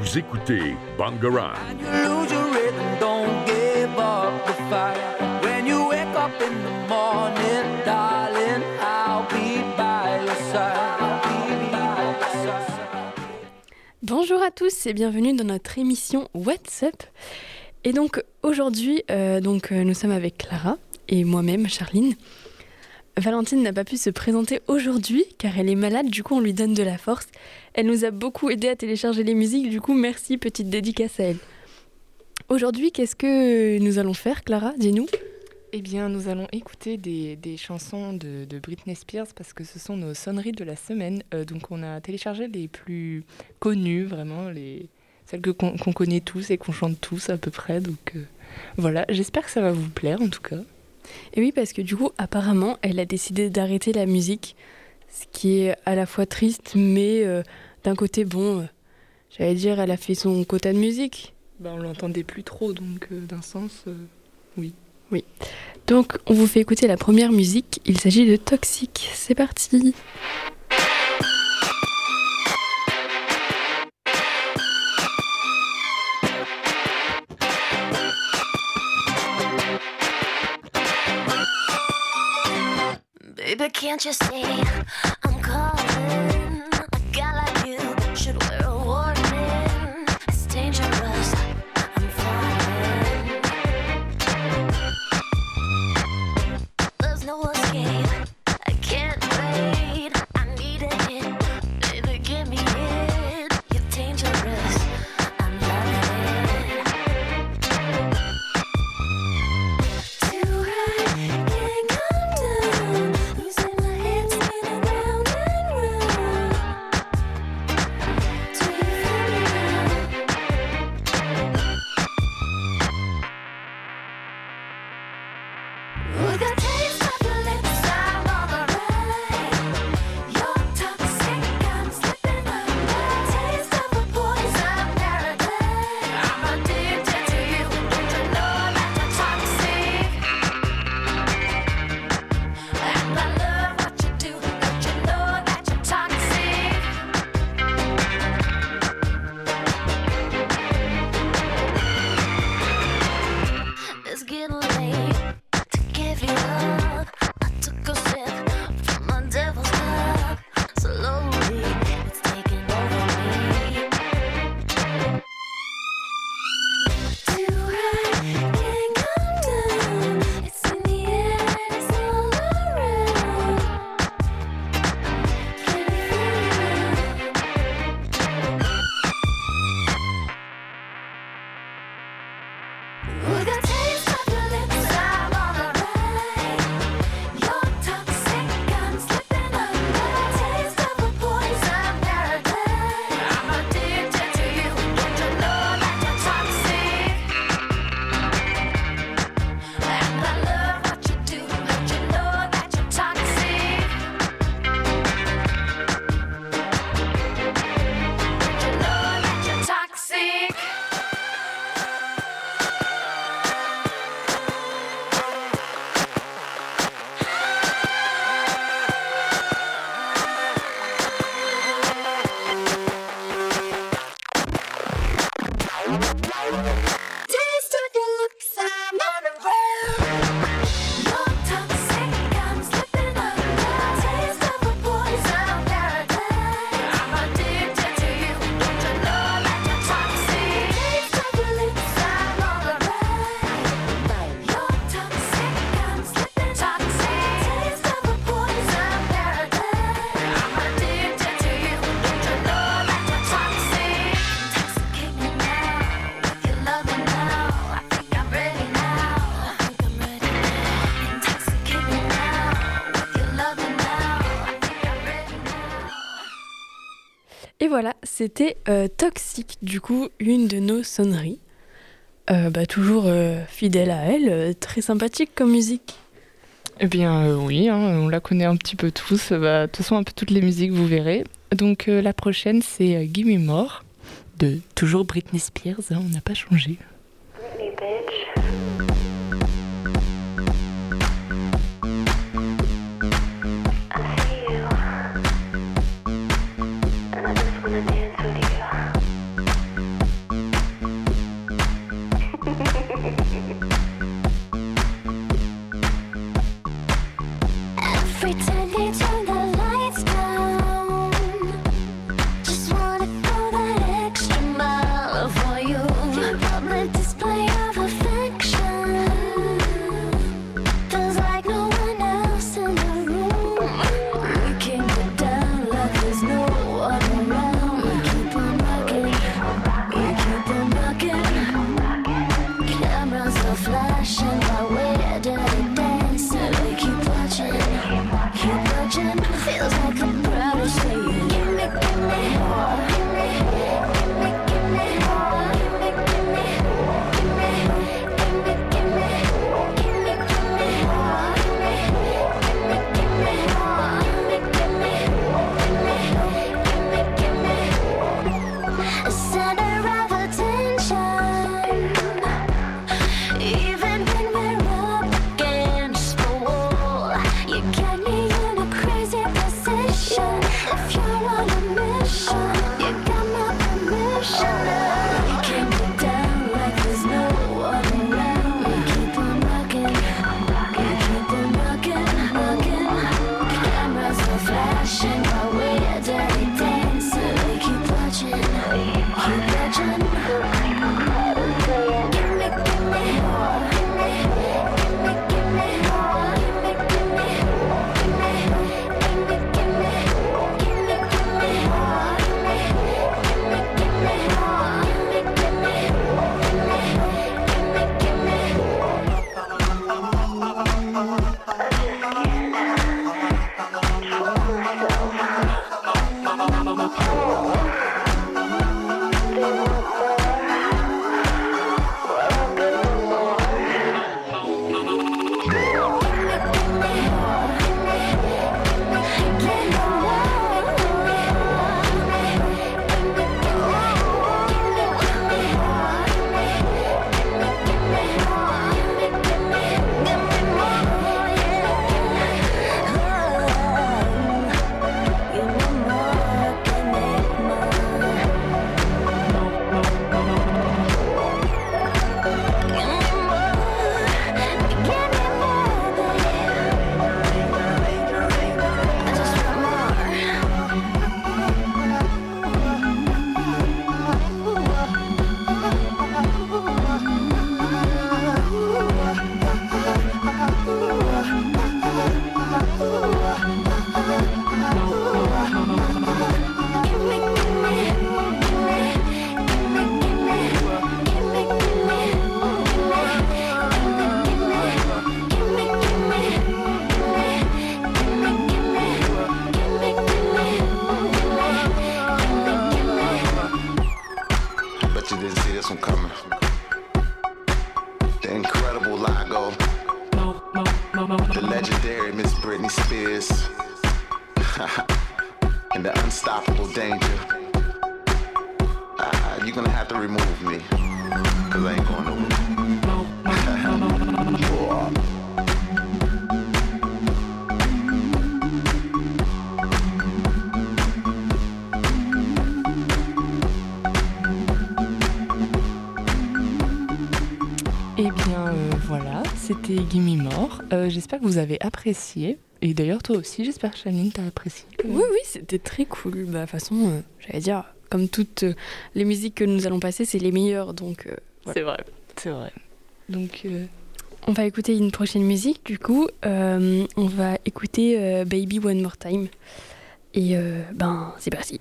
Vous écoutez Bangarang. Bonjour à tous et bienvenue dans notre émission What's Up. Et donc aujourd'hui, euh, donc euh, nous sommes avec Clara et moi-même, Charline. Valentine n'a pas pu se présenter aujourd'hui car elle est malade, du coup on lui donne de la force. Elle nous a beaucoup aidé à télécharger les musiques, du coup merci, petite dédicace à elle. Aujourd'hui, qu'est-ce que nous allons faire, Clara? Dis-nous. Eh bien, nous allons écouter des, chansons de, Britney Spears parce que ce sont nos sonneries de la semaine. Euh, donc, on a téléchargé les plus connues, vraiment, les, celles que qu'on qu'on connaît tous et qu'on chante tous à peu près. Donc, euh, voilà, j'espère que ça va vous plaire en tout cas. Et oui, parce que du coup, apparemment, elle a décidé d'arrêter la musique, ce qui est à la fois triste, mais euh, d'un côté, bon, euh, j'allais dire, elle a fait son quota de musique. Ben, on l'entendait plus trop, donc euh, d'un sens, euh, oui. Donc, on vous fait écouter la première musique. Il s'agit de Toxic. C'est parti. Can't you see c'était euh, Toxic, du coup, une de nos sonneries. Euh, bah, toujours euh, fidèle à elle, euh, très sympathique comme musique. Eh bien, oui, hein, on la connaît un petit peu tous. Bah, De toute façon, un peu toutes les musiques, vous verrez. Donc, la prochaine, c'est Gimme More de toujours Britney Spears. hein, on n'a pas changé. Legendary Miss Britney Spears. and the unstoppable danger. Uh, you're gonna have to remove me. Cause I ain't going nowhere. Eh c'était Gimme More. Euh, j'espère que vous avez apprécié. Et d'ailleurs, toi aussi, j'espère que Chaline t'a apprécié. Oui, oui, c'était très cool. Bah, de toute façon, euh, j'allais dire, comme toutes euh, les musiques que nous allons passer, c'est les meilleures. Donc, voilà. C'est vrai, c'est vrai. Donc, on va écouter une prochaine musique. Du coup, on va écouter Baby One More Time. Et ben, c'est parti.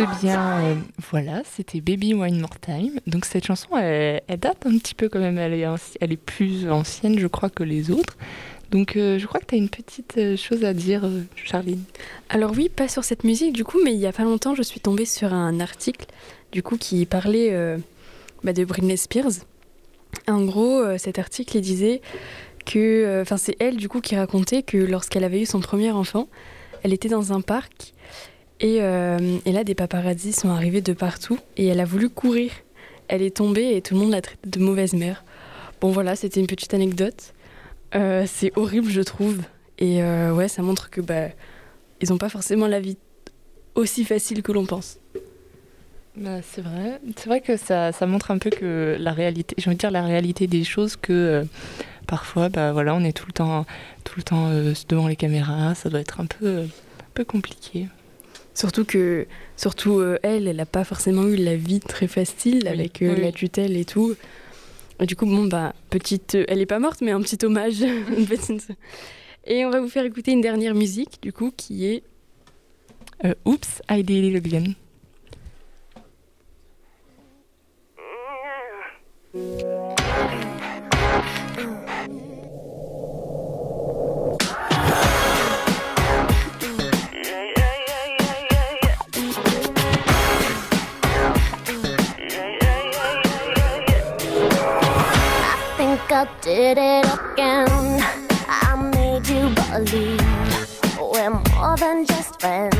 Eh bien, euh, voilà, c'était Baby One More Time. Donc cette chanson, elle, date un petit peu quand même. Elle est, plus ancienne, je crois, que les autres. Donc euh, je crois que tu as une petite euh, chose à dire, Charline. Alors oui, pas sur cette musique du coup, mais il y a pas longtemps, je suis tombée sur un article du coup qui parlait bah, de Britney Spears. En gros, cet article il disait que, enfin c'est elle du coup qui racontait que lorsqu'elle avait eu son premier enfant, elle était dans un parc et, euh, et là des paparazzis sont arrivés de partout et elle a voulu courir. Elle est tombée et tout le monde l'a traitée de mauvaise mère. Bon voilà, c'était une petite anecdote. Euh, c'est horrible je trouve et euh, ouais ça montre que bah ils n'ont pas forcément la vie aussi facile que l'on pense. Bah, c'est vrai. C'est vrai que ça, ça montre un peu que la réalité, j'ai envie de dire la réalité des choses que euh, parfois, bah voilà, on est tout le temps, tout le temps devant les caméras. Ça doit être un peu, un peu compliqué. Surtout que, surtout euh, elle, elle n'a pas forcément eu la vie très facile Oui, avec euh, oui, la tutelle et tout. Et du coup, bon, bah, petite. euh, elle est pas morte, mais un petit hommage. Et on va vous faire écouter une dernière musique, du coup, qui est. Euh, Oups, I did it again. I did it again. I made you believe we're more than just friends.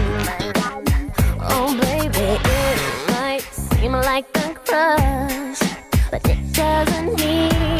Oh, baby, it might seem like a crush, but it doesn't mean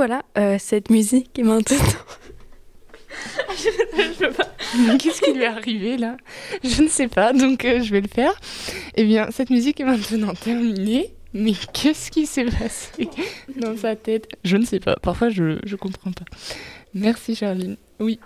Voilà, euh, cette musique est maintenant. Qu'est-ce qui lui est arrivé là? Je ne sais pas, donc euh, je vais le faire. Eh bien, cette musique est maintenant terminée. Mais qu'est-ce qui s'est passé dans sa tête? Je ne sais pas. Parfois, je ne comprends pas. Merci, Charline. Oui.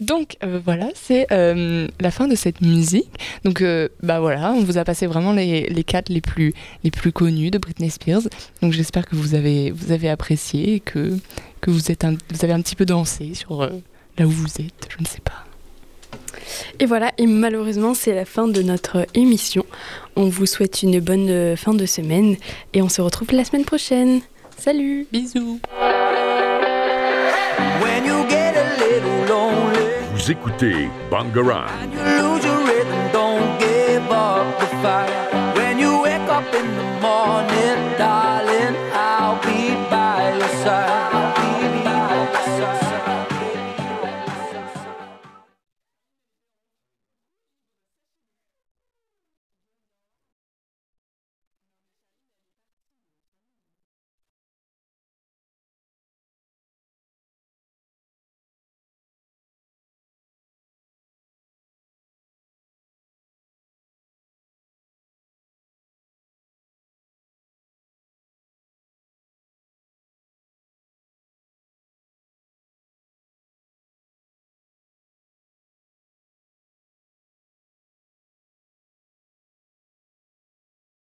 Donc euh, voilà, c'est euh, la fin de cette musique. Donc euh, bah voilà, on vous a passé vraiment les, les quatre les plus les plus connus de Britney Spears. Donc j'espère que vous avez vous avez apprécié et que que vous êtes un- vous avez un petit peu dansé sur euh, là où vous êtes. Je ne sais pas. Et voilà, et malheureusement, c'est la fin de notre émission. On vous souhaite une bonne fin de semaine et on se retrouve la semaine prochaine. Salut Bisous. When you get a little lonely Vous écoutez Bangarang.